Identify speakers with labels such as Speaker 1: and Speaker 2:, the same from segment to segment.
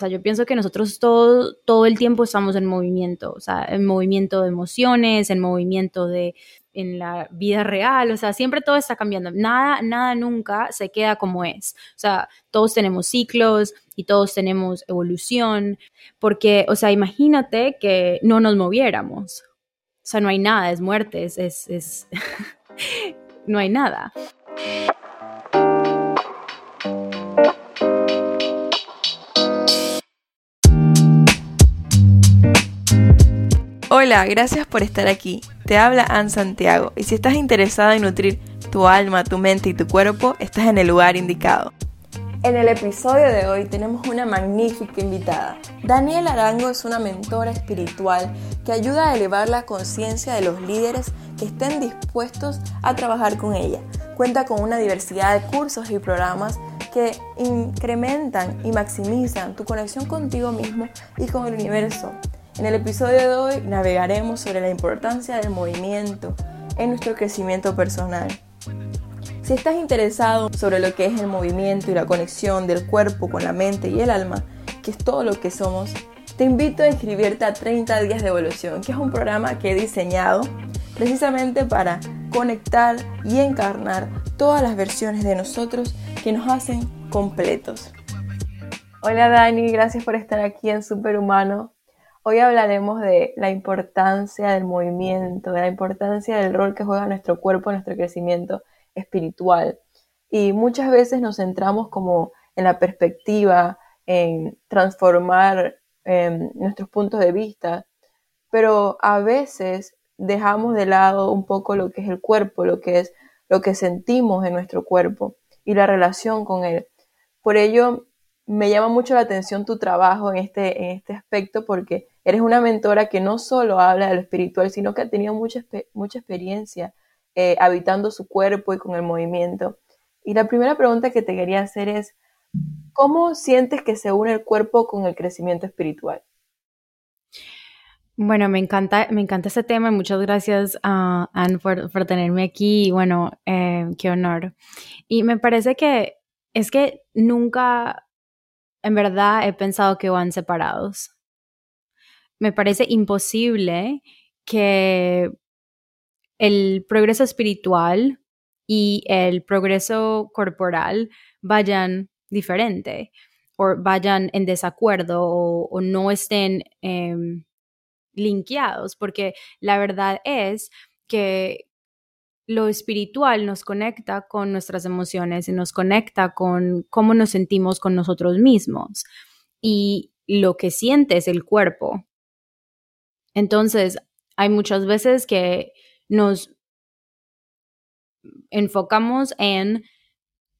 Speaker 1: O sea, yo pienso que nosotros todo, todo el tiempo estamos en movimiento, o sea, en movimiento de emociones, en movimiento de en la vida real, o sea, siempre todo está cambiando, nada, nada nunca se queda como es, o sea, todos tenemos ciclos y todos tenemos evolución, porque, o sea, imagínate que no nos moviéramos, o sea, no hay nada, es muerte, es, es, es no hay nada.
Speaker 2: Hola, gracias por estar aquí. Te habla Ann Santiago y si estás interesada en nutrir tu alma, tu mente y tu cuerpo, estás en el lugar indicado. En el episodio de hoy tenemos una magnífica invitada. Daniela Arango es una mentora espiritual que ayuda a elevar la conciencia de los líderes que estén dispuestos a trabajar con ella. Cuenta con una diversidad de cursos y programas que incrementan y maximizan tu conexión contigo mismo y con el universo en el episodio de hoy navegaremos sobre la importancia del movimiento en nuestro crecimiento personal. Si estás interesado sobre lo que es el movimiento y la conexión del cuerpo con la mente y el alma, que es todo lo que somos, te invito a inscribirte a 30 días de evolución, que es un programa que he diseñado precisamente para conectar y encarnar todas las versiones de nosotros que nos hacen completos. Hola Dani, gracias por estar aquí en Superhumano. Hoy hablaremos de la importancia del movimiento, de la importancia del rol que juega nuestro cuerpo en nuestro crecimiento espiritual. Y muchas veces nos centramos como en la perspectiva, en transformar em, nuestros puntos de vista, pero a veces dejamos de lado un poco lo que es el cuerpo, lo que es lo que sentimos en nuestro cuerpo y la relación con él. Por ello, me llama mucho la atención tu trabajo en este, en este aspecto porque eres una mentora que no solo habla de lo espiritual, sino que ha tenido mucha, mucha experiencia eh, habitando su cuerpo y con el movimiento. Y la primera pregunta que te quería hacer es, ¿cómo sientes que se une el cuerpo con el crecimiento espiritual?
Speaker 1: Bueno, me encanta, me encanta ese tema y muchas gracias a Anne por, tenerme aquí. Y bueno, eh, qué honor. Y me parece que es que nunca en verdad he pensado que van separados. Me parece imposible que el progreso espiritual y el progreso corporal vayan diferente o vayan en desacuerdo o, no estén eh, linkeados, porque la verdad es que lo espiritual nos conecta con nuestras emociones y nos conecta con cómo nos sentimos con nosotros mismos. Y lo que siente es el cuerpo. Entonces, hay muchas veces que nos enfocamos en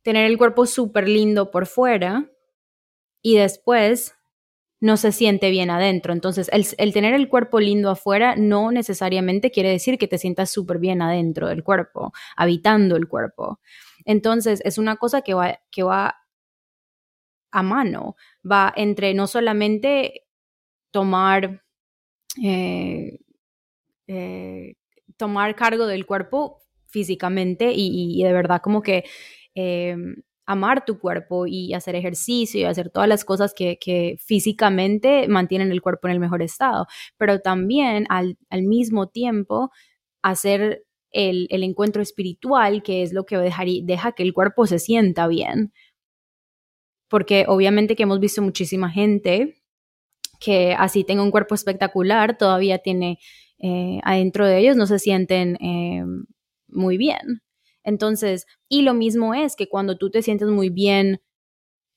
Speaker 1: tener el cuerpo súper lindo por fuera y después no se siente bien adentro. Entonces, el, tener el cuerpo lindo afuera no necesariamente quiere decir que te sientas súper bien adentro del cuerpo, habitando el cuerpo. Entonces, es una cosa que va, que va a mano, va entre no solamente tomar, eh, eh, tomar cargo del cuerpo físicamente y, de verdad como que eh, amar tu cuerpo y hacer ejercicio y hacer todas las cosas que, físicamente mantienen el cuerpo en el mejor estado, pero también al, mismo tiempo hacer el, encuentro espiritual, que es lo que deja que el cuerpo se sienta bien. Porque obviamente que hemos visto muchísima gente que así tenga un cuerpo espectacular, todavía tiene eh, adentro de ellos, no se sienten eh, muy bien. Entonces, y lo mismo es que cuando tú te sientes muy bien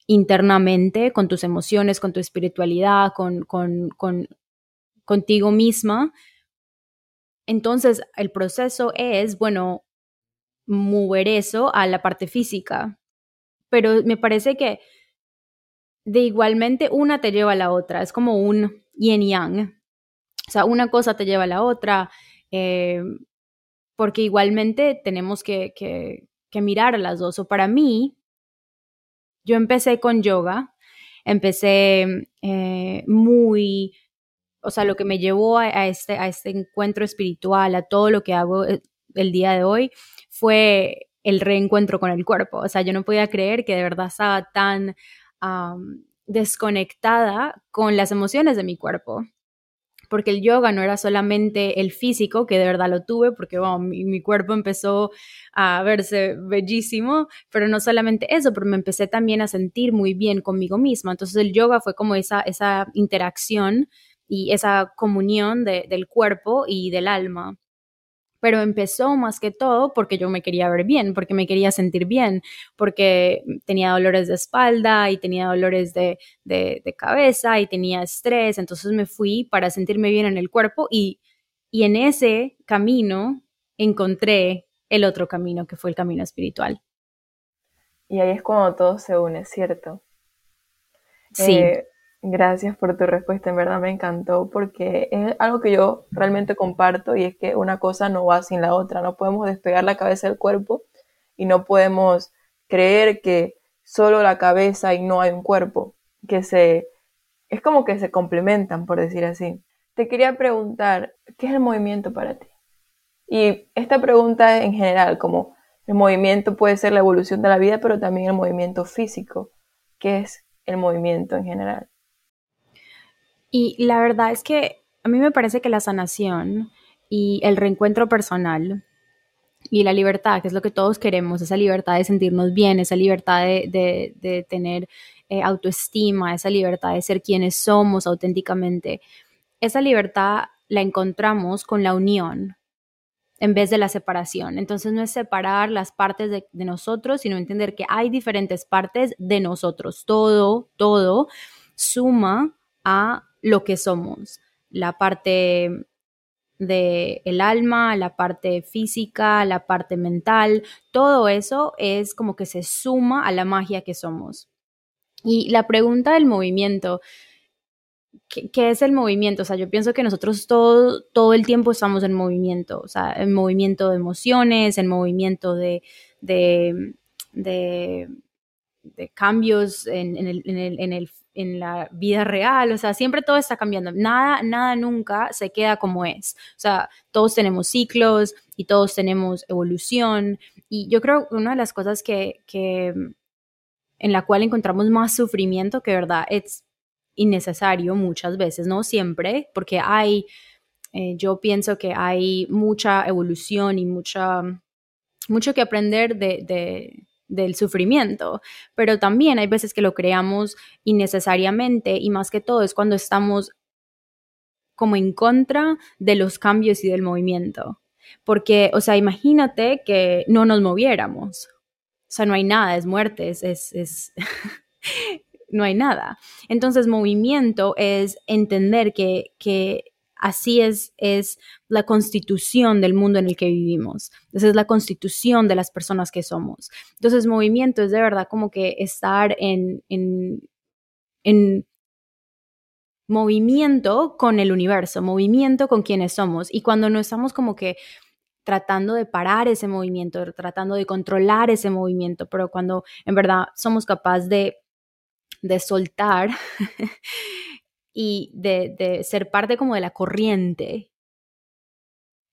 Speaker 1: internamente, con tus emociones, con tu espiritualidad, con, con, con contigo misma, entonces el proceso es, bueno, mover eso a la parte física. Pero me parece que de igualmente una te lleva a la otra, es como un yin yang. O sea, una cosa te lleva a la otra. Eh, porque igualmente tenemos que, que, mirar a las dos. O para mí, yo empecé con yoga, empecé eh, muy, o sea, lo que me llevó a, este, a este encuentro espiritual, a todo lo que hago eh, el día de hoy, fue el reencuentro con el cuerpo. O sea, yo no podía creer que de verdad estaba tan desconectada con las emociones de mi cuerpo porque el yoga no era solamente el físico, que de verdad lo tuve, porque mi, cuerpo empezó a verse bellísimo, pero no solamente eso, pero me empecé también a sentir muy bien conmigo misma. Entonces el yoga fue como esa, esa interacción y esa comunión del cuerpo y del alma pero empezó más que todo porque yo me quería ver bien, porque me quería sentir bien, porque tenía dolores de espalda y tenía dolores de, cabeza y tenía estrés, entonces me fui para sentirme bien en el cuerpo y, y en ese camino encontré el otro camino que fue el camino espiritual.
Speaker 2: Y ahí es cuando todo se une, ¿cierto?
Speaker 1: Sí.
Speaker 2: Eh, Gracias por tu respuesta, en verdad me encantó porque es algo que yo realmente comparto y es que una cosa no va sin la otra, no podemos despegar la cabeza del cuerpo y no podemos creer que solo la cabeza y no hay un cuerpo, que se es como que se complementan, por decir así. Te quería preguntar, ¿qué es el movimiento para ti? Y esta pregunta en general, como el movimiento puede ser la evolución de la vida, pero también el movimiento físico. ¿Qué es el movimiento en general?
Speaker 1: Y la verdad es que a mí me parece que la sanación y el reencuentro personal y la libertad, que es lo que todos queremos, esa libertad de sentirnos bien, esa libertad de, tener eh, autoestima, esa libertad de ser quienes somos auténticamente, esa libertad la encontramos con la unión en vez de la separación. Entonces no es separar las partes de, de nosotros, sino entender que hay diferentes partes de nosotros. Todo, todo suma a lo que somos, la parte de el alma, la parte física, la parte mental, todo eso es como que se suma a la magia que somos. Y la pregunta del movimiento, ¿qué, es el movimiento? O sea, yo pienso que nosotros todo, todo el tiempo estamos en movimiento, o sea, en movimiento de emociones, en movimiento de, de, de, cambios en, el, en el en la vida real, o sea, siempre todo está cambiando, nada, nada nunca se queda como es, o sea, todos tenemos ciclos y todos tenemos evolución y yo creo que una de las cosas que, que en la cual encontramos más sufrimiento que verdad es innecesario muchas veces, no siempre, porque hay, eh, yo pienso que hay mucha evolución y mucha, mucho que aprender de del sufrimiento, pero también hay veces que lo creamos innecesariamente y más que todo es cuando estamos como en contra de los cambios y del movimiento. Porque, o sea, imagínate que no nos moviéramos. O sea, no hay nada, es muerte, es, es, no hay nada. Entonces, movimiento es entender que, que Así es, es la constitución del mundo en el que vivimos. Esa es la constitución de las personas que somos. Entonces, movimiento es de verdad como que estar en, en, en movimiento con el universo, movimiento con quienes somos. Y cuando no estamos como que tratando de parar ese movimiento, tratando de controlar ese movimiento, pero cuando en verdad somos capaces de, de soltar y de, ser parte como de la corriente,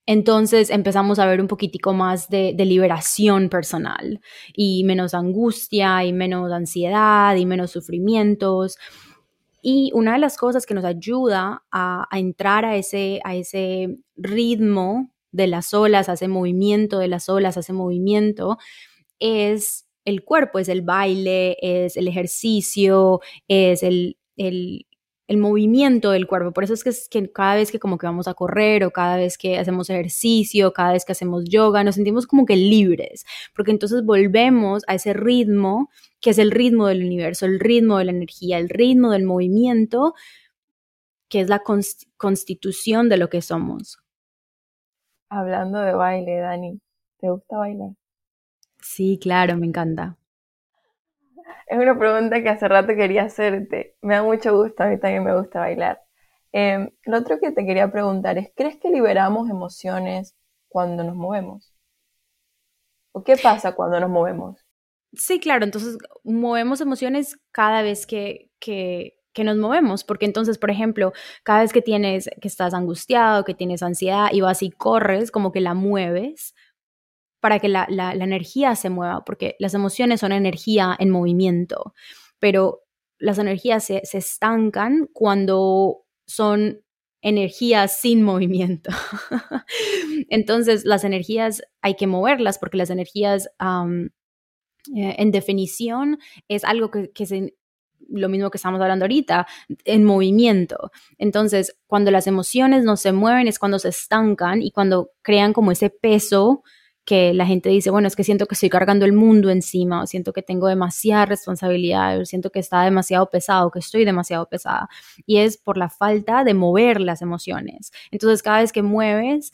Speaker 1: entonces empezamos a ver un poquitico más de, liberación personal y menos angustia y menos ansiedad y menos sufrimientos. Y una de las cosas que nos ayuda a, entrar a ese, a ese ritmo de las olas, a ese movimiento de las olas, a ese movimiento, es el cuerpo, es el baile, es el ejercicio, es el, el el movimiento del cuerpo. Por eso es que, cada vez que como que vamos a correr o cada vez que hacemos ejercicio, cada vez que hacemos yoga, nos sentimos como que libres, porque entonces volvemos a ese ritmo que es el ritmo del universo, el ritmo de la energía, el ritmo del movimiento, que es la constitución de lo que somos.
Speaker 2: Hablando de baile, Dani, ¿te gusta bailar?
Speaker 1: Sí, claro, me encanta.
Speaker 2: Es una pregunta que hace rato quería hacerte. Me da mucho gusto, a mí también me gusta bailar. Em, lo otro que te quería preguntar es, ¿crees que liberamos emociones cuando nos movemos? ¿O qué pasa cuando nos movemos?
Speaker 1: Sí, claro, entonces movemos emociones cada vez que, que, que, nos movemos, porque entonces, por ejemplo, cada vez que tienes, que estás angustiado, que tienes ansiedad y vas y corres, como que la mueves, para que la, la, energía se mueva, porque las emociones son energía en movimiento, pero las energías se, se estancan cuando son energías sin movimiento. Entonces, las energías hay que moverlas porque las energías, eh, en definición, es algo que, que se, lo mismo que estamos hablando ahorita, en movimiento. Entonces, cuando las emociones no se mueven es cuando se estancan y cuando crean como ese peso que la gente dice, bueno, es que siento que estoy cargando el mundo encima, o siento que tengo demasiada responsabilidad, o siento que está demasiado pesado, que estoy demasiado pesada. Y es por la falta de mover las emociones. Entonces, cada vez que mueves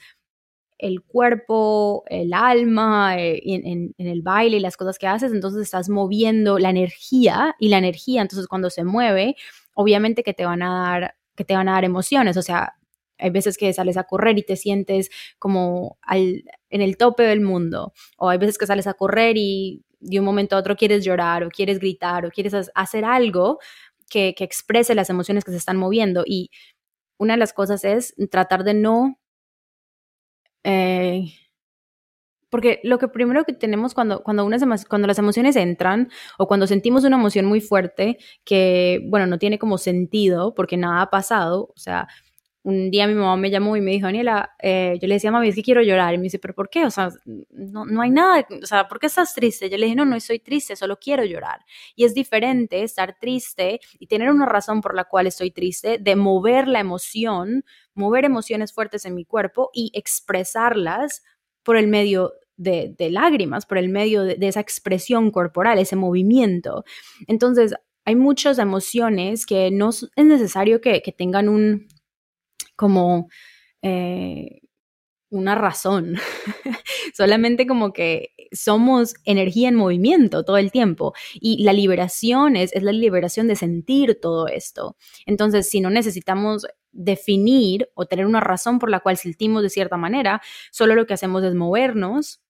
Speaker 1: el cuerpo, el alma, eh, en, en, el baile y las cosas que haces, entonces estás moviendo la energía y la energía, entonces cuando se mueve, obviamente que te van a dar que te van a dar emociones, o sea, hay veces que sales a correr y te sientes como al, en el tope del mundo. O hay veces que sales a correr y de un momento a otro quieres llorar o quieres gritar o quieres hacer algo que, exprese las emociones que se están moviendo. Y una de las cosas es tratar de no... Eh, porque lo que primero que tenemos cuando, cuando, unas, cuando las emociones entran o cuando sentimos una emoción muy fuerte que, bueno, no tiene como sentido porque nada ha pasado, o sea, un día mi mamá me llamó y me dijo, Daniela, eh, yo le decía, mami, es que quiero llorar. Y me dice, ¿pero por qué? O sea, no, no hay nada, o sea, ¿por qué estás triste? Yo le dije, no, no estoy triste, solo quiero llorar. Y es diferente estar triste y tener una razón por la cual estoy triste, de mover la emoción, mover emociones fuertes en mi cuerpo y expresarlas por el medio de, de lágrimas, por el medio de, esa expresión corporal, ese movimiento. Entonces, hay muchas emociones que no es necesario que, que tengan un, como eh, una razón, solamente como que somos energía en movimiento todo el tiempo y la liberación es, es la liberación de sentir todo esto. Entonces, si no necesitamos definir o tener una razón por la cual sentimos de cierta manera, solo lo que hacemos es movernos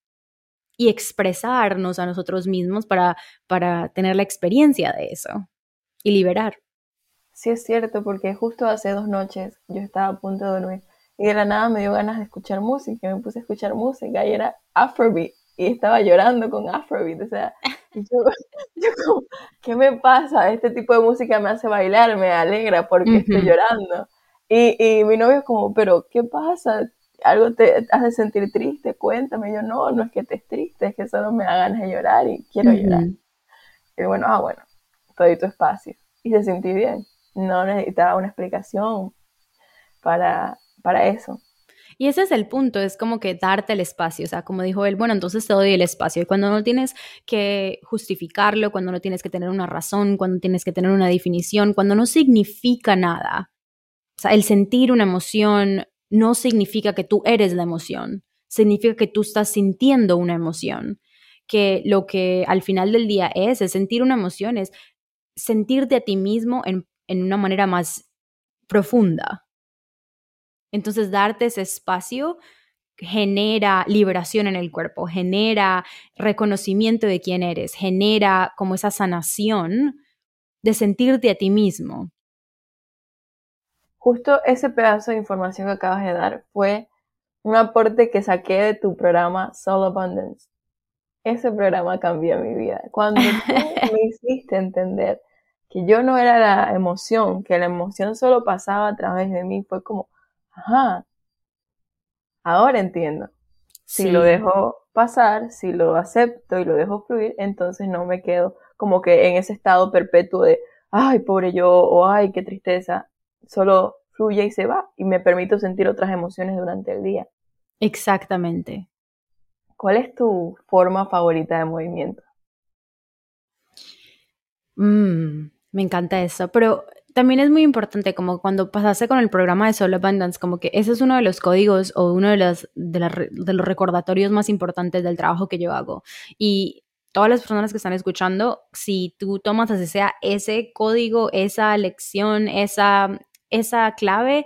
Speaker 1: y expresarnos a nosotros mismos para, para tener la experiencia de eso y liberar.
Speaker 2: Sí es cierto, porque justo hace dos noches yo estaba a punto de dormir y de la nada me dio ganas de escuchar música, y me puse a escuchar música y era Afrobeat y estaba llorando con Afrobeat, o sea, yo, yo como, ¿qué me pasa? Este tipo de música me hace bailar, me alegra porque estoy llorando. Y, y mi novio es como, pero ¿qué pasa? ¿Algo te hace sentir triste? Cuéntame. Y yo, no, no es que estés triste, es que solo me da ganas de llorar y quiero llorar. Y bueno, ah, bueno, todo tu espacio. Y se sentí bien no necesitaba una explicación para, para eso.
Speaker 1: Y ese es el punto, es como que darte el espacio, o sea, como dijo él, bueno, entonces te doy el espacio. Y cuando no tienes que justificarlo, cuando no tienes que tener una razón, cuando tienes que tener una definición, cuando no significa nada. O sea, el sentir una emoción no significa que tú eres la emoción, significa que tú estás sintiendo una emoción. Que lo que al final del día es, es sentir una emoción, es sentirte a ti mismo en en una manera más profunda. Entonces, darte ese espacio genera liberación en el cuerpo, genera reconocimiento de quién eres, genera como esa sanación de sentirte a ti mismo.
Speaker 2: Justo ese pedazo de información que acabas de dar fue un aporte que saqué de tu programa Soul Abundance. Ese programa cambió mi vida. Cuando tú me hiciste entender que yo no era la emoción, que la emoción solo pasaba a través de mí, fue como, ajá, ahora entiendo. Si lo dejo pasar, si lo acepto y lo dejo fluir, entonces no me quedo como que en ese estado perpetuo de, ay, pobre yo, o ay, qué tristeza. Solo fluye y se va y me permito sentir otras emociones durante el día.
Speaker 1: Exactamente.
Speaker 2: ¿Cuál es tu forma favorita de movimiento?
Speaker 1: Mmm, me encanta eso, pero también es muy importante como cuando pasaste con el programa de Soul Abundance, como que ese es uno de los códigos o uno de los, de, los recordatorios más importantes del trabajo que yo hago. Y todas las personas que están escuchando, si tú tomas así sea ese código, esa lección, esa, esa clave,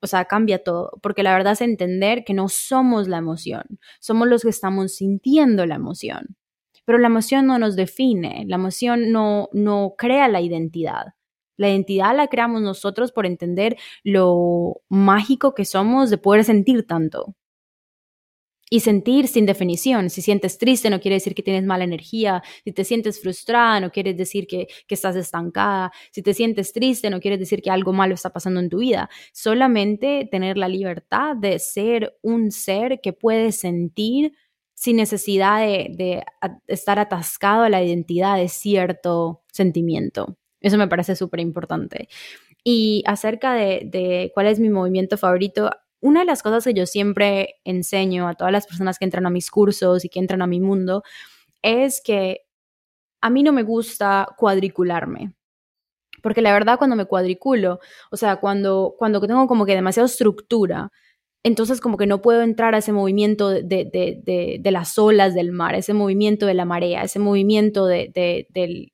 Speaker 1: o sea, cambia todo, porque la verdad es entender que no somos la emoción, somos los que estamos sintiendo la emoción. Pero la emoción no nos define, la emoción no, no crea la identidad. La identidad la creamos nosotros por entender lo mágico que somos de poder sentir tanto. y sentir sin definición. Si sientes triste no quiere decir que tienes mala energía, si te sientes frustrada no quiere decir que, que, estás estancada, si te sientes triste no quiere decir que algo malo está pasando en tu vida, solamente tener la libertad de ser un ser que puede sentir sin necesidad de, estar atascado a la identidad de cierto sentimiento. Eso me parece súper importante. Y acerca de, de cuál es mi movimiento favorito, una de las cosas que yo siempre enseño a todas las personas que entran a mis cursos y que entran a mi mundo es que a mí no me gusta cuadricularme. Porque la verdad cuando me cuadriculo, o sea, cuando, cuando tengo como que demasiada estructura, entonces como que no puedo entrar a ese movimiento de, las olas del mar, ese movimiento de la marea, ese movimiento de,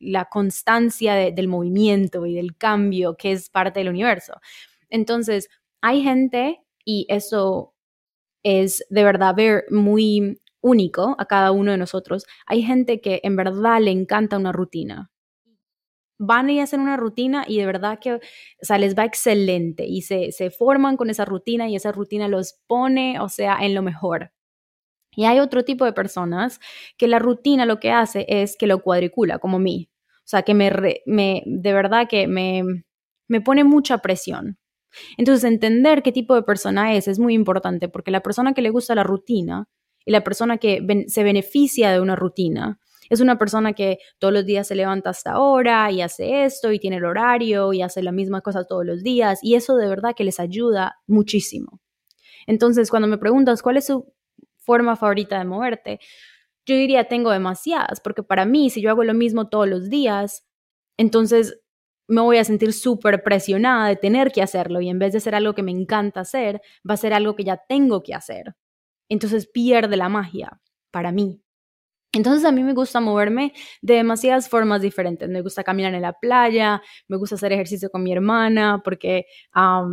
Speaker 1: la constancia del movimiento y del cambio que es parte del universo. Entonces, hay gente, y eso es de verdad ver muy único a cada uno de nosotros, hay gente que en verdad le encanta una rutina. Van y hacen una rutina y de verdad que, o les va excelente y se, se forman con esa rutina y esa rutina los pone, o sea, en lo mejor. Y hay otro tipo de personas que la rutina lo que hace es que lo cuadricula, como mí. O sea, que me, me de verdad que me, me pone mucha presión. Entonces, entender qué tipo de persona es es muy importante porque la persona que le gusta la rutina y la persona que se beneficia de una rutina es una persona que todos los días se levanta hasta ahora y hace esto y tiene el horario y hace la misma cosa todos los días y eso de verdad que les ayuda muchísimo. Entonces, cuando me preguntas cuál es su forma favorita de moverte, yo diría tengo demasiadas, porque para mí, si yo hago lo mismo todos los días, entonces me voy a sentir súper presionada de tener que hacerlo y en vez de ser algo que me encanta hacer, va a ser algo que ya tengo que hacer. Entonces pierde la magia para mí. Entonces a mí me gusta moverme de demasiadas formas diferentes. Me gusta caminar en la playa, me gusta hacer ejercicio con mi hermana porque a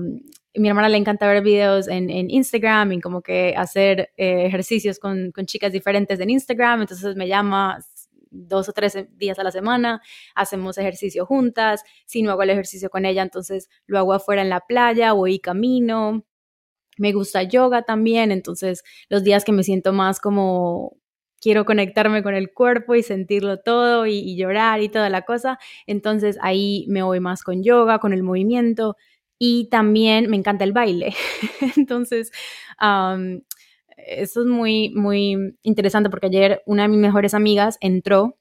Speaker 1: mi hermana le encanta ver videos en, Instagram y como que hacer eh, ejercicios con, chicas diferentes en Instagram. Entonces me llama, dos o tres días a la semana, hacemos ejercicio juntas, si no hago el ejercicio con ella, entonces lo hago afuera en la playa, voy y camino. Me gusta yoga también, entonces los días que me siento más como quiero conectarme con el cuerpo y sentirlo todo y, llorar y toda la cosa, entonces ahí me voy más con yoga, con el movimiento y también me encanta el baile. entonces, eso es muy, muy interesante porque ayer una de mis mejores amigas entró,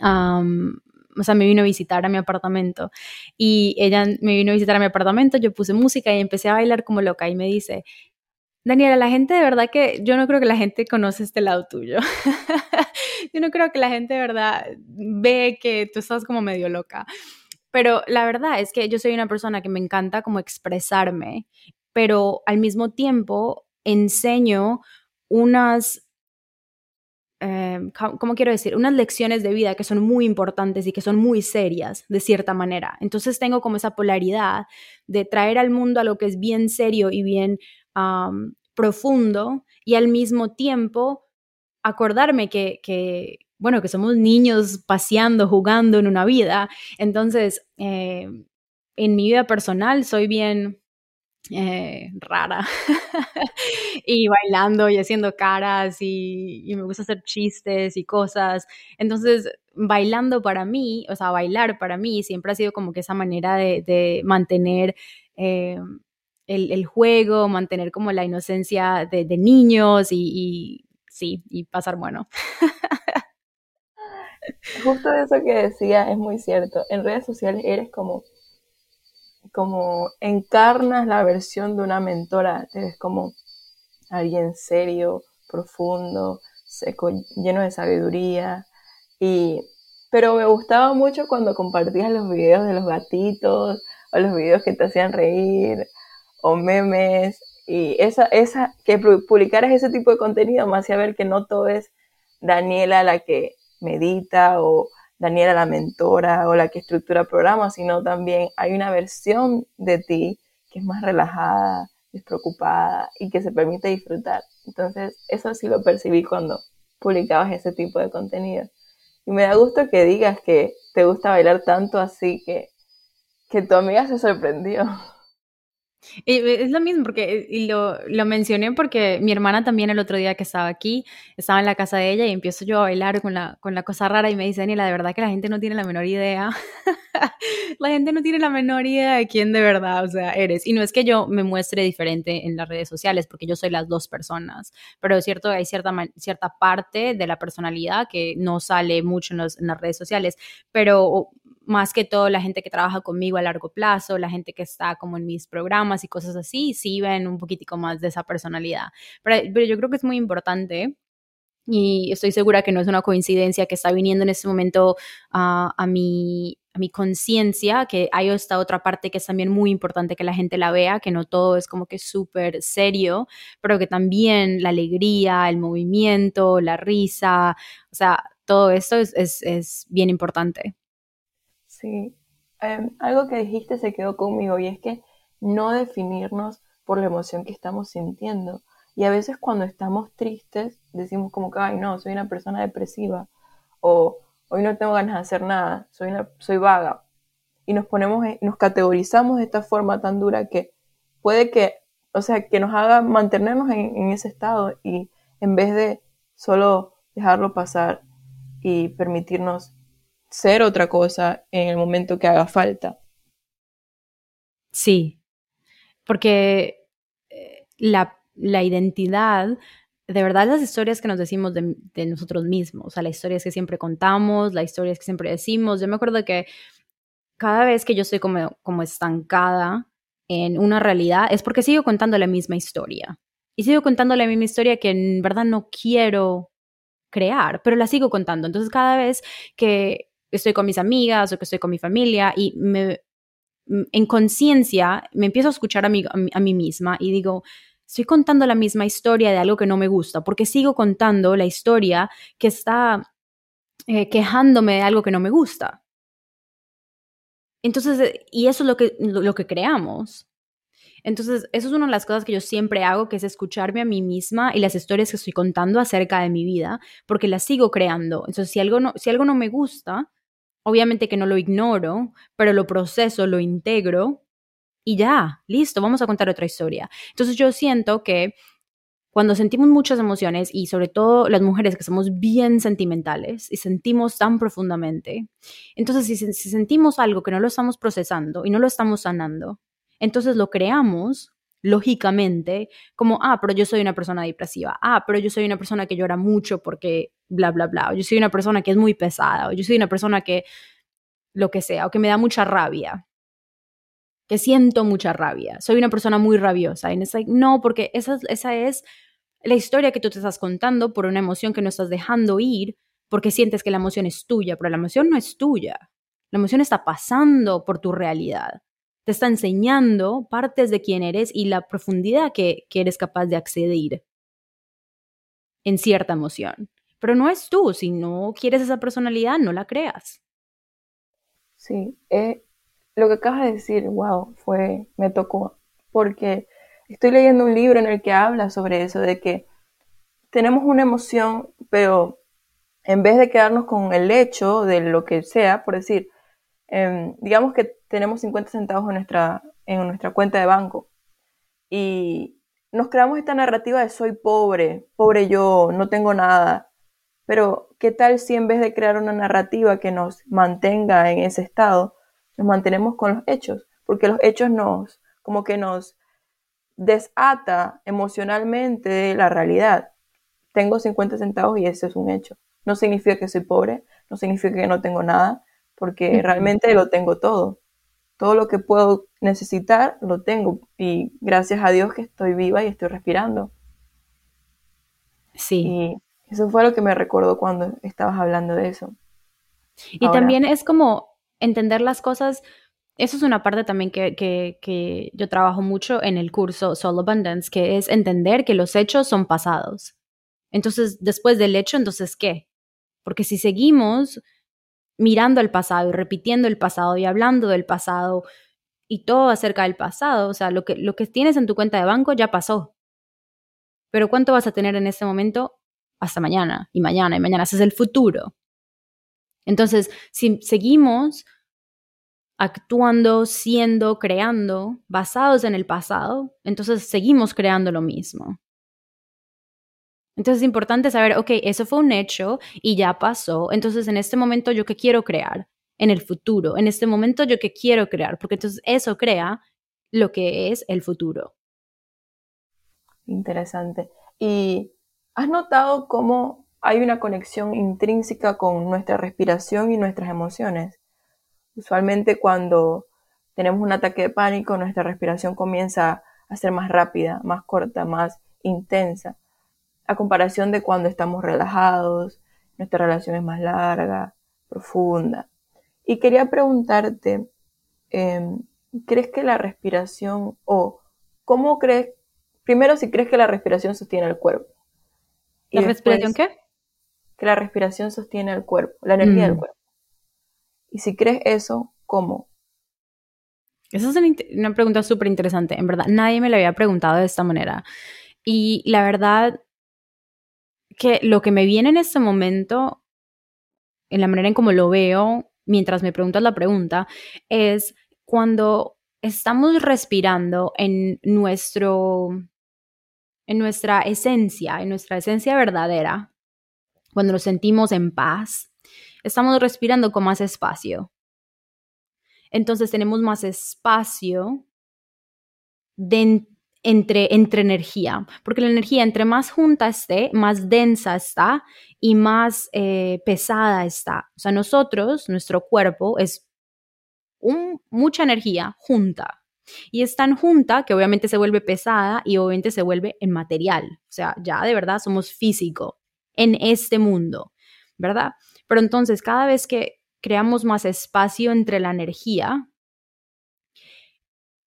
Speaker 1: o sea, me vino a visitar a mi apartamento y ella me vino a visitar a mi apartamento, yo puse música y empecé a bailar como loca y me dice, Daniela, la gente de verdad que yo no creo que la gente conoce este lado tuyo. yo no creo que la gente de verdad ve que tú estás como medio loca. Pero la verdad es que yo soy una persona que me encanta como expresarme, pero al mismo tiempo enseño unas, eh, ¿cómo quiero decir? Unas lecciones de vida que son muy importantes y que son muy serias, de cierta manera. Entonces tengo como esa polaridad de traer al mundo a lo que es bien serio y bien profundo y al mismo tiempo acordarme que, bueno, que somos niños paseando, jugando en una vida. Entonces, eh, en mi vida personal soy bien eh, rara y bailando y haciendo caras y, me gusta hacer chistes y cosas. Entonces, bailando para mí, o sea, bailar para mí siempre ha sido como que esa manera de, mantener eh, el, juego, mantener como la inocencia de, niños y, sí, y pasar bueno.
Speaker 2: Justo eso que decía es muy cierto. En redes sociales eres como como encarnas la versión de una mentora, eres como alguien serio, profundo, seco, lleno de sabiduría. Y, pero me gustaba mucho cuando compartías los videos de los gatitos o los videos que te hacían reír o memes. Y esa, esa, que publicaras ese tipo de contenido me hacía ver que no todo es Daniela la que medita o Daniela la mentora o la que estructura programas, sino también hay una versión de ti que es más relajada, despreocupada y que se permite disfrutar. Entonces, eso sí lo percibí cuando publicabas ese tipo de contenido. Y me da gusto que digas que te gusta bailar tanto así que, que tu amiga se sorprendió.
Speaker 1: Es lo mismo, porque lo, lo, mencioné porque mi hermana también el otro día que estaba aquí, estaba en la casa de ella y empiezo yo a bailar con la, con la cosa rara y me dice, Daniela, de verdad que la gente no tiene la menor idea. la gente no tiene la menor idea de quién de verdad, o sea, eres. Y no es que yo me muestre diferente en las redes sociales, porque yo soy las dos personas, pero es cierto hay cierta, cierta parte de la personalidad que no sale mucho en las redes sociales, pero más que todo la gente que trabaja conmigo a largo plazo, la gente que está como en mis programas y cosas así, sí ven un poquitico más de esa personalidad. Pero, yo creo que es muy importante y estoy segura que no es una coincidencia que está viniendo en este momento a mi, a mi conciencia, que hay esta otra parte que es también muy importante que la gente la vea, que no todo es como que súper serio, pero que también la alegría, el movimiento, la risa, o sea, todo esto es, es, es bien importante.
Speaker 2: Sí, em, algo que dijiste se quedó conmigo y es que no definirnos por la emoción que estamos sintiendo. Y a veces cuando estamos tristes decimos como que, ay no, soy una persona depresiva o hoy no tengo ganas de hacer nada, soy, una, soy vaga. Y nos ponemos, nos categorizamos de esta forma tan dura que puede que, o sea, que nos haga mantenernos en, en ese estado y en vez de solo dejarlo pasar y permitirnos ser otra cosa en el momento que haga falta.
Speaker 1: Sí, porque eh, la, la identidad, de verdad las historias que nos decimos de, nosotros mismos, o sea, las historias que siempre contamos, las historias que siempre decimos. Yo me acuerdo que cada vez que yo estoy como, como estancada en una realidad es porque sigo contando la misma historia. Y sigo contando la misma historia que en verdad no quiero crear, pero la sigo contando. Entonces cada vez que estoy con mis amigas o que estoy con mi familia y me, en conciencia me empiezo a escuchar a mí, a mí misma y digo, estoy contando la misma historia de algo que no me gusta, porque sigo contando la historia que está eh, quejándome de algo que no me gusta. Entonces, eh, y eso es lo que, lo que creamos. Entonces, eso es una de las cosas que yo siempre hago, que es escucharme a mí misma y las historias que estoy contando acerca de mi vida, porque las sigo creando. Entonces, si algo no, si algo no me gusta, Obviamente que no lo ignoro, pero lo proceso, lo integro y ya, listo, vamos a contar otra historia. Entonces yo siento que cuando sentimos muchas emociones y sobre todo las mujeres que somos bien sentimentales y sentimos tan profundamente, entonces si, sentimos algo que no lo estamos procesando y no lo estamos sanando, entonces lo creamos lógicamente como, ah, pero yo soy una persona depresiva, ah, pero yo soy una persona que llora mucho porque bla, bla, bla, o yo soy una persona que es muy pesada, o yo soy una persona que lo que sea, o que me da mucha rabia, que siento mucha rabia, soy una persona muy rabiosa, y es no, porque esa, esa es la historia que tú te estás contando por una emoción que no estás dejando ir, porque sientes que la emoción es tuya, pero la emoción no es tuya, la emoción está pasando por tu realidad. Te está enseñando partes de quién eres y la profundidad que, eres capaz de acceder en cierta emoción. Pero no es tú, si no quieres esa personalidad, no la creas.
Speaker 2: Sí, eh, lo que acabas de decir, wow, fue, me tocó, porque estoy leyendo un libro en el que habla sobre eso, de que tenemos una emoción, pero en vez de quedarnos con el hecho de lo que sea, por decir, Em, digamos que tenemos 50 centavos en nuestra, en nuestra cuenta de banco y nos creamos esta narrativa de soy pobre, pobre yo, no tengo nada. Pero, ¿qué tal si en vez de crear una narrativa que nos mantenga en ese estado, nos mantenemos con los hechos? Porque los hechos nos, como que nos desata emocionalmente de la realidad. Tengo 50 centavos y ese es un hecho. No significa que soy pobre, no significa que no tengo nada, porque realmente lo tengo todo. Todo lo que puedo necesitar lo tengo y gracias a Dios que estoy viva y estoy respirando.
Speaker 1: Sí.
Speaker 2: Y eso fue lo que me recordó cuando estabas hablando de eso.
Speaker 1: Y también es como entender las cosas, eso es una parte también que, que, que yo trabajo mucho en el curso Soul Abundance, que es entender que los hechos son pasados. Entonces, después del hecho, entonces, ¿qué? Porque si seguimos mirando el pasado y repitiendo el pasado y hablando del pasado y todo acerca del pasado. O sea, lo que, lo que tienes en tu cuenta de banco ya pasó. Pero ¿cuánto vas a tener en este momento? Hasta mañana y mañana y mañana. Ese es el futuro. Entonces, si seguimos actuando, siendo, creando, basados en el pasado, entonces seguimos creando lo mismo. Entonces es importante saber, ok, eso fue un hecho y ya pasó, entonces en este momento yo qué quiero crear, en el futuro, en este momento yo qué quiero crear, porque entonces eso crea lo que es el futuro.
Speaker 2: Interesante. ¿Y has notado cómo hay una conexión intrínseca con nuestra respiración y nuestras emociones? Usualmente cuando tenemos un ataque de pánico, nuestra respiración comienza a ser más rápida, más corta, más intensa, a comparación de cuando estamos relajados, nuestra relación es más larga, profunda. Y quería preguntarte, em, ¿crees que la respiración o cómo crees, primero si crees que la respiración sostiene el cuerpo?
Speaker 1: ¿La respiración qué?
Speaker 2: Que la respiración sostiene el cuerpo, la energía del mm. cuerpo. Y si crees eso, ¿cómo?
Speaker 1: Esa es una pregunta súper interesante. En verdad, nadie me la había preguntado de esta manera. Y la verdad que lo que me viene en este momento, en la manera en cómo lo veo, mientras me preguntas la pregunta, es cuando estamos respirando en nuestro en nuestra esencia, en nuestra esencia verdadera, cuando nos sentimos en paz, estamos respirando con más espacio. Entonces tenemos más espacio entre energía, porque la energía entre más junta esté, más densa está y más eh, pesada está. O sea, nosotros, nuestro cuerpo es mucha energía junta. Y es tan junta que obviamente se vuelve pesada y obviamente se vuelve en material. O sea, ya de verdad somos físico en este mundo, ¿verdad? Pero entonces, cada vez que creamos más espacio entre la energía,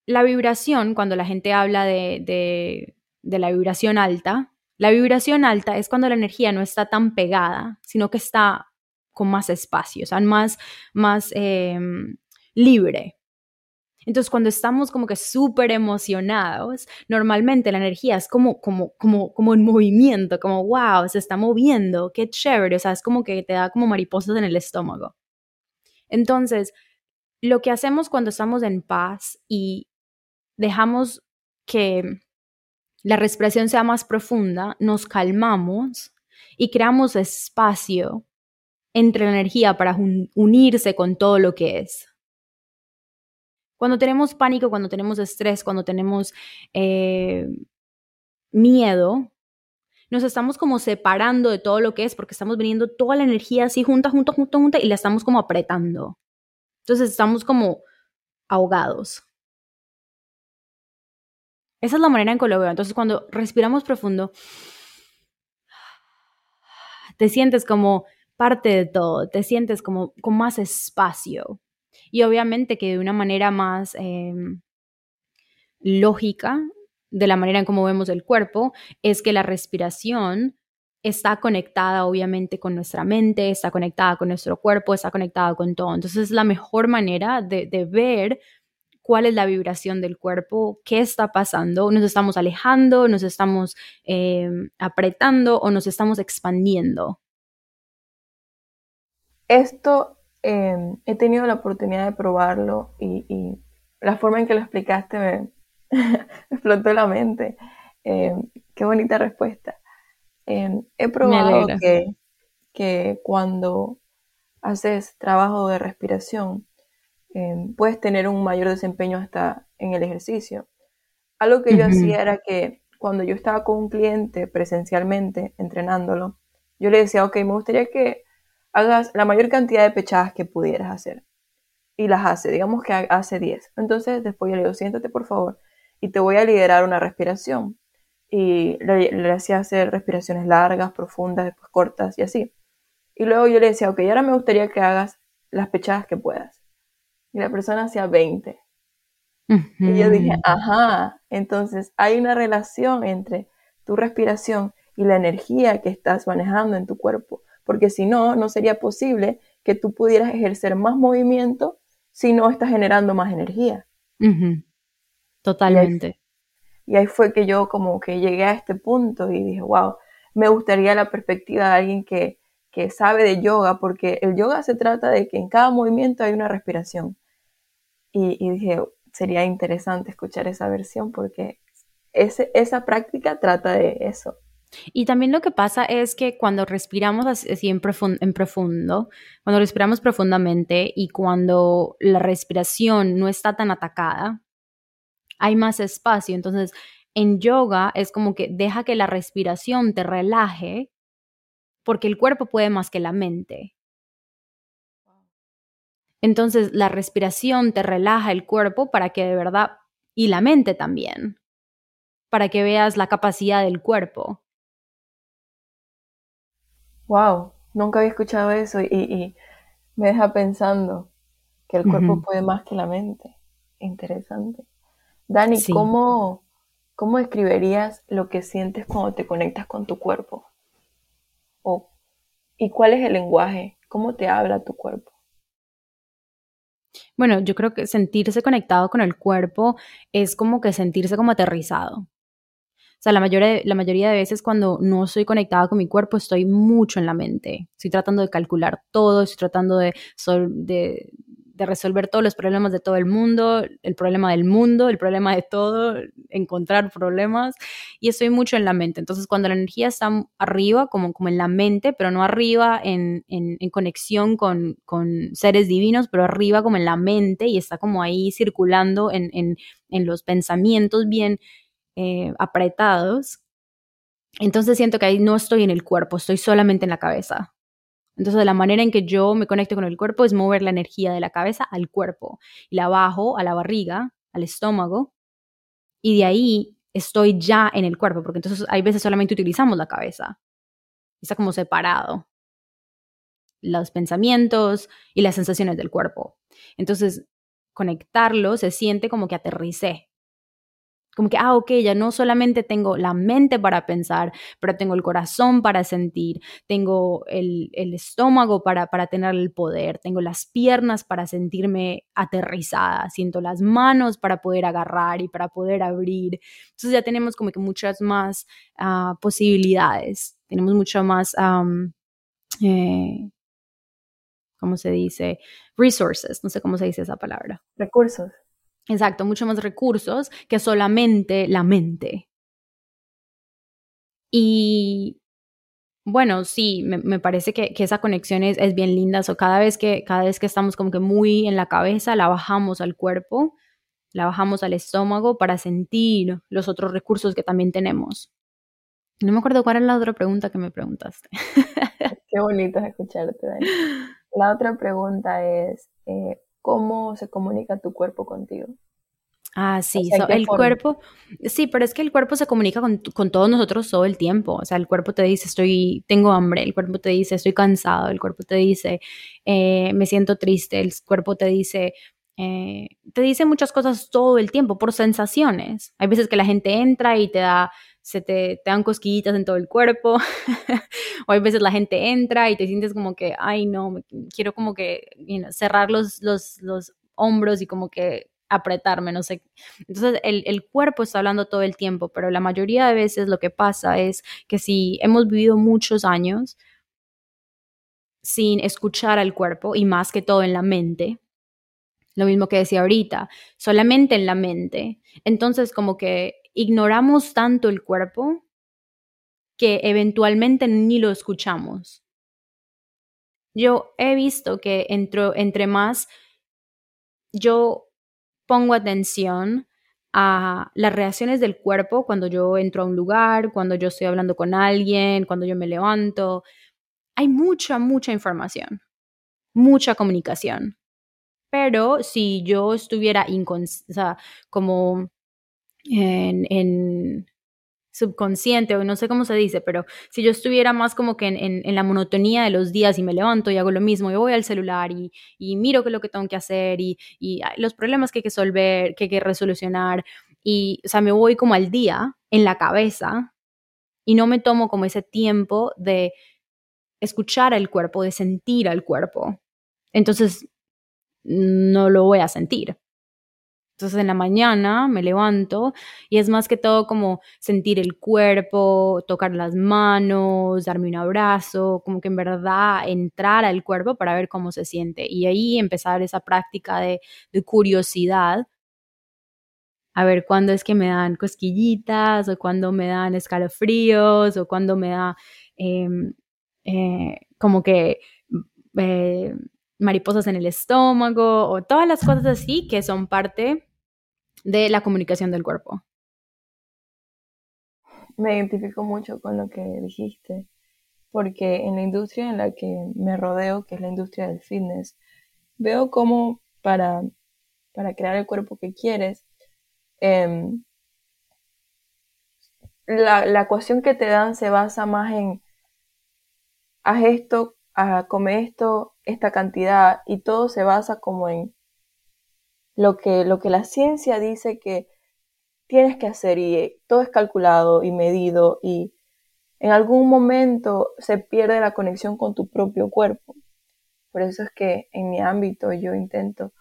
Speaker 1: la vibración, cuando la gente habla de, la vibración alta, la vibración alta es cuando la energía no está tan pegada, sino que está con más espacio, o sea, más, más em, libre. Entonces, cuando estamos como que súper emocionados, normalmente la energía es como, como, como, como en movimiento, como, wow, se está moviendo, qué chévere, o sea, es como que te da como mariposas en el estómago. Entonces, lo que hacemos cuando estamos en paz y dejamos que la respiración sea más profunda, nos calmamos y creamos espacio entre la energía para unirse con todo lo que es. Cuando tenemos pánico, cuando tenemos estrés, cuando tenemos eh, miedo, nos estamos como separando de todo lo que es porque estamos viniendo toda la energía así junta, junta, junta, junta y la estamos como apretando. Entonces estamos como ahogados. Esa es la manera en que lo veo. Entonces, cuando respiramos profundo, te sientes como parte de todo, te sientes como con más espacio. Y obviamente que de una manera más em, lógica, de la manera en cómo vemos el cuerpo, es que la respiración está conectada obviamente con nuestra mente, está conectada con nuestro cuerpo, está conectada con todo. Entonces es la mejor manera de, ver cuál es la vibración del cuerpo, qué está pasando, nos estamos alejando, nos estamos eh, apretando o nos estamos expandiendo.
Speaker 2: Esto em, he tenido la oportunidad de probarlo y, la forma en que lo explicaste me, explotó la mente. Em, qué bonita respuesta. Em, he probado que, que cuando haces trabajo de respiración, puedes tener un mayor desempeño hasta en el ejercicio. Algo que yo hacía era que cuando yo estaba con un cliente presencialmente entrenándolo, yo le decía, ok, me gustaría que hagas la mayor cantidad de pechadas que pudieras hacer. Y las hace, digamos que hace 10. Entonces después yo le digo, siéntate por favor y te voy a liderar una respiración. Y le, le hacía hacer respiraciones largas, profundas, después cortas y así. Y luego yo le decía, ok, ahora me gustaría que hagas las pechadas que puedas y la persona hacía 20. Y yo dije, ajá, entonces hay una relación entre tu respiración y la energía que estás manejando en tu cuerpo, porque si no, no sería posible que tú pudieras ejercer más movimiento si no estás generando más energía.
Speaker 1: Totalmente.
Speaker 2: Y ahí, fue que yo como que llegué a este punto y dije, wow, me gustaría la perspectiva de alguien que, que sabe de yoga, porque el yoga se trata de que en cada movimiento hay una respiración. y, dije, sería interesante escuchar esa versión porque ese, esa práctica trata de eso.
Speaker 1: Y también lo que pasa es que cuando respiramos así en, en, profundo, cuando respiramos profundamente y cuando la respiración no está tan atacada, hay más espacio. Entonces, en yoga es como que deja que la respiración te relaje porque el cuerpo puede más que la mente. Entonces, la respiración te relaja el cuerpo para que de verdad, y la mente también, para que veas la capacidad del cuerpo.
Speaker 2: Wow, nunca había escuchado eso y, me deja pensando que el cuerpo puede más que la mente. Interesante. Dani, ¿cómo, ¿cómo describirías lo que sientes cuando te conectas con tu cuerpo? O, ¿Y cuál es el lenguaje? ¿Cómo te habla tu cuerpo?
Speaker 1: Bueno, yo creo que sentirse conectado con el cuerpo es como que sentirse como aterrizado. Sea, la mayoría, la mayoría de veces cuando no estoy conectada con mi cuerpo estoy mucho en la mente. Estoy tratando de calcular todo, estoy tratando de, de, de resolver todos los problemas de todo el mundo, el problema del mundo, el problema de todo, encontrar problemas y estoy mucho en la mente. Entonces, cuando la energía está arriba, como, como en la mente, pero no arriba en, en, en conexión con, con, seres divinos, pero arriba como en la mente y está como ahí circulando en, en los pensamientos bien eh, apretados. Entonces siento que ahí no estoy en el cuerpo, estoy solamente en la cabeza. Entonces la manera en que yo me conecto con el cuerpo es mover la energía de la cabeza al cuerpo y la bajo a la barriga, al estómago, y de ahí estoy ya en el cuerpo, porque entonces hay veces solamente utilizamos la cabeza. Está como separado los pensamientos y las sensaciones del cuerpo. Entonces, conectarlo se siente como que aterricé, como que, ah, ok, ya no solamente tengo la mente para pensar, pero tengo el corazón para sentir, tengo el, estómago para, para tener el poder, tengo las piernas para sentirme aterrizada, siento las manos para poder agarrar y para poder abrir. Entonces ya tenemos como que muchas más ah, posibilidades, tenemos mucho más, eh, ¿cómo se dice? Resources, no sé cómo se dice esa palabra.
Speaker 2: Recursos.
Speaker 1: Exacto, mucho más recursos que solamente la mente. Y bueno, sí, me, parece que, esa conexión es, bien linda. So, cada, vez que, cada vez que estamos como que muy en la cabeza, la bajamos al cuerpo, la bajamos al estómago para sentir los otros recursos que también tenemos. No me acuerdo cuál era la otra pregunta que me preguntaste.
Speaker 2: Qué bonito escucharte, Dani. La otra pregunta es, eh, cómo se comunica tu cuerpo contigo.
Speaker 1: Ah, sí, el cuerpo, sí, pero es que el cuerpo se comunica con, con, todos nosotros todo el tiempo. O sea, el cuerpo te dice, estoy, tengo hambre, el cuerpo te dice, estoy cansado, el cuerpo te dice, eh, me siento triste, el cuerpo te dice, eh, te dice muchas cosas todo el tiempo por sensaciones. Hay veces que la gente entra y te da se te, te, dan cosquillitas en todo el cuerpo, o hay veces la gente entra y te sientes como que, ay no, quiero como que cerrar los, los, los, hombros y como que apretarme, no sé. Entonces el, el, cuerpo está hablando todo el tiempo, pero la mayoría de veces lo que pasa es que si hemos vivido muchos años sin escuchar al cuerpo y más que todo en la mente, lo mismo que decía ahorita, solamente en la mente, entonces como que ignoramos tanto el cuerpo que eventualmente ni lo escuchamos. Yo he visto que entre más yo pongo atención a las reacciones del cuerpo cuando yo entro a un lugar, cuando yo estoy hablando con alguien, cuando yo me levanto, hay mucha, mucha información, mucha comunicación. Pero si yo estuviera o como en, subconsciente o no sé cómo se dice, pero si yo estuviera más como que en, la monotonía de los días y me levanto y hago lo mismo y voy al celular y, miro qué lo que tengo que hacer y, los problemas que hay que resolver, que hay que resolucionar y, o sea, me voy como al día en la cabeza y no me tomo como ese tiempo de escuchar al cuerpo, de sentir al cuerpo. Entonces, no lo voy a sentir Entonces en la mañana me levanto y es más que todo como sentir el cuerpo, tocar las manos, darme un abrazo, como que en verdad entrar al cuerpo para ver cómo se siente. Y ahí empezar esa práctica de, curiosidad, a ver cuándo es que me dan cosquillitas o cuándo me dan escalofríos o cuándo me da em, eh, como que... Eh, mariposas en el estómago o todas las cosas así que son parte de la comunicación del cuerpo.
Speaker 2: Me identifico mucho con lo que dijiste, porque en la industria en la que me rodeo, que es la industria del fitness, veo cómo para, para crear el cuerpo que quieres, em, la, la ecuación que te dan se basa más en haz esto, come esto, esta cantidad, y todo se basa como en lo que, lo que la ciencia dice que tienes que hacer y todo es calculado y medido y en algún momento se pierde la conexión con tu propio cuerpo. Por eso es que en mi ámbito yo intento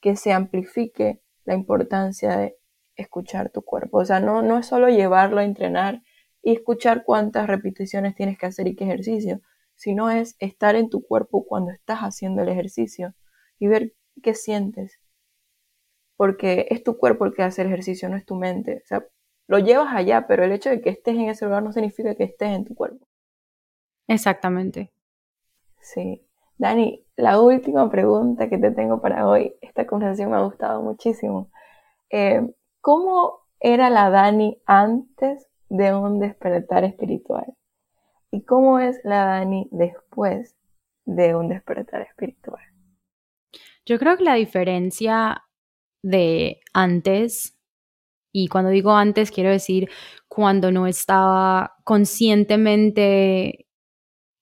Speaker 2: que se amplifique la importancia de escuchar tu cuerpo. O sea, no, no es solo llevarlo a entrenar y escuchar cuántas repeticiones tienes que hacer y qué ejercicio, sino es estar en tu cuerpo cuando estás haciendo el ejercicio y ver qué sientes, porque es tu cuerpo el que hace el ejercicio, no es tu mente. O sea, lo llevas allá, pero el hecho de que estés en ese lugar no significa que estés en tu cuerpo.
Speaker 1: Exactamente.
Speaker 2: Sí. Dani, la última pregunta que te tengo para hoy, esta conversación me ha gustado muchísimo. Eh, ¿Cómo era la Dani antes de un despertar espiritual? ¿Y cómo es la Dani después de un despertar espiritual?
Speaker 1: Yo creo que la diferencia de antes, y cuando digo antes quiero decir cuando no estaba conscientemente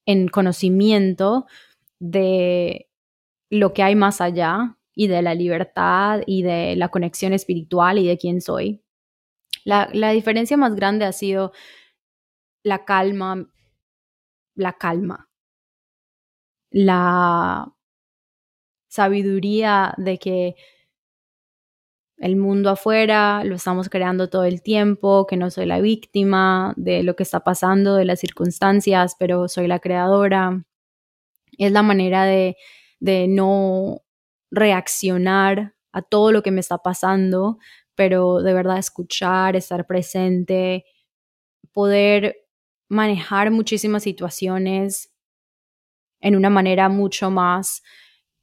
Speaker 1: en conocimiento de lo que hay más allá y de la libertad y de la conexión espiritual y de quién soy. La, la diferencia más grande ha sido la calma, la calma, la sabiduría de que el mundo afuera, lo estamos creando todo el tiempo, que no soy la víctima de lo que está pasando, de las circunstancias, pero soy la creadora. Es la manera de, de no reaccionar a todo lo que me está pasando, pero de verdad escuchar, estar presente, poder manejar muchísimas situaciones en una manera mucho más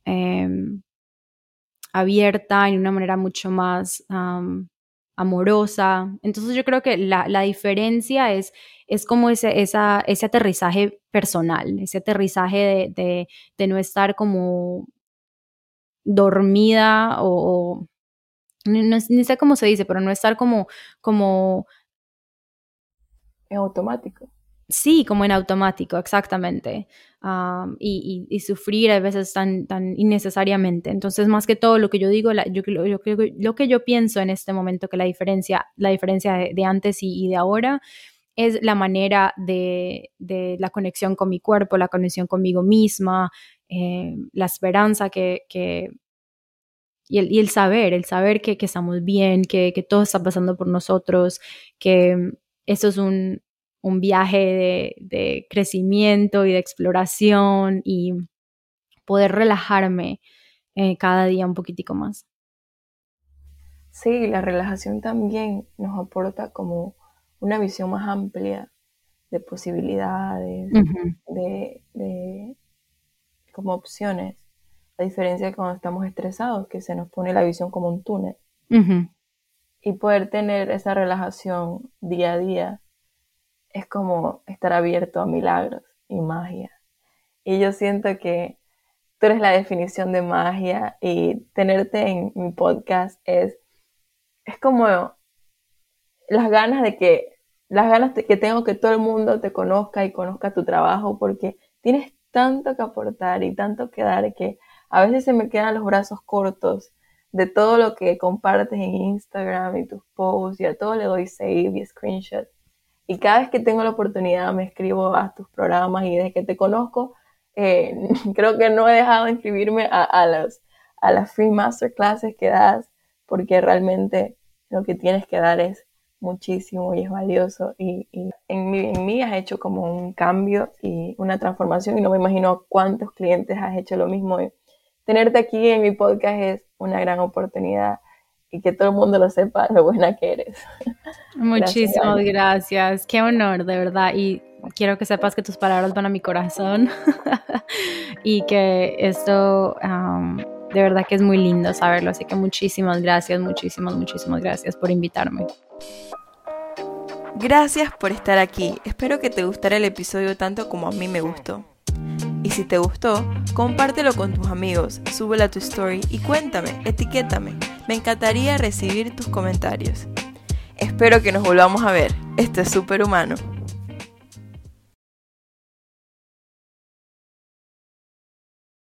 Speaker 1: em, abierta, en una manera mucho más amorosa. Entonces yo creo que la, diferencia es, es como ese, ese aterrizaje personal, ese aterrizaje de, de, no estar como dormida o, no, ni sé cómo se dice, pero no estar como, como
Speaker 2: en automático.
Speaker 1: Sí, como en automático, exactamente. y, sufrir a veces tan, tan innecesariamente. Entonces, más que todo, lo que yo digo, yo, lo, que yo pienso en este momento que la diferencia, la diferencia de, antes y, de ahora es la manera de, la conexión con mi cuerpo, la conexión conmigo misma, eh, la esperanza que, y, el, y el saber, el saber que, que estamos bien, que, que todo está pasando por nosotros, que eso es un, un viaje de, crecimiento y de exploración y poder relajarme eh, cada día un poquitico más.
Speaker 2: Sí, la relajación también nos aporta como una visión más amplia de posibilidades, de, como opciones, a diferencia de cuando estamos estresados, que se nos pone la visión como un túnel. Y poder tener esa relajación día a día es como estar abierto a milagros y magia. Y yo siento que tú eres la definición de magia y tenerte en mi podcast es, es como las ganas de que, las ganas de que tengo que todo el mundo te conozca y conozca tu trabajo porque tienes tanto que aportar y tanto que dar que a veces se me quedan los brazos cortos de todo lo que compartes en Instagram y tus posts y a todo le doy save y screenshot y cada vez que tengo la oportunidad me escribo a tus programas y desde que te conozco, eh, creo que no he dejado de inscribirme a, a, a las free masterclasses que das porque realmente lo que tienes que dar es muchísimo y es valioso y, en, mí, en mí has hecho como un cambio y una transformación y no me imagino cuántos clientes has hecho lo mismo. tenerte aquí en mi podcast es una gran oportunidad y que todo el mundo lo sepa lo buena que eres.
Speaker 1: Muchísimas gracias, qué honor, de verdad. Y quiero que sepas que tus palabras van a mi corazón y que esto de verdad que es muy lindo saberlo. Así que muchísimas gracias, muchísimas, muchísimas gracias por invitarme.
Speaker 2: Gracias por estar aquí. Espero que te gustara el episodio tanto como a mí me gustó. Y si te gustó, compártelo con tus amigos, súbelo a tu story y cuéntame, etiquétame. Me encantaría recibir tus comentarios. Espero que nos volvamos a ver. Esto es súper humano.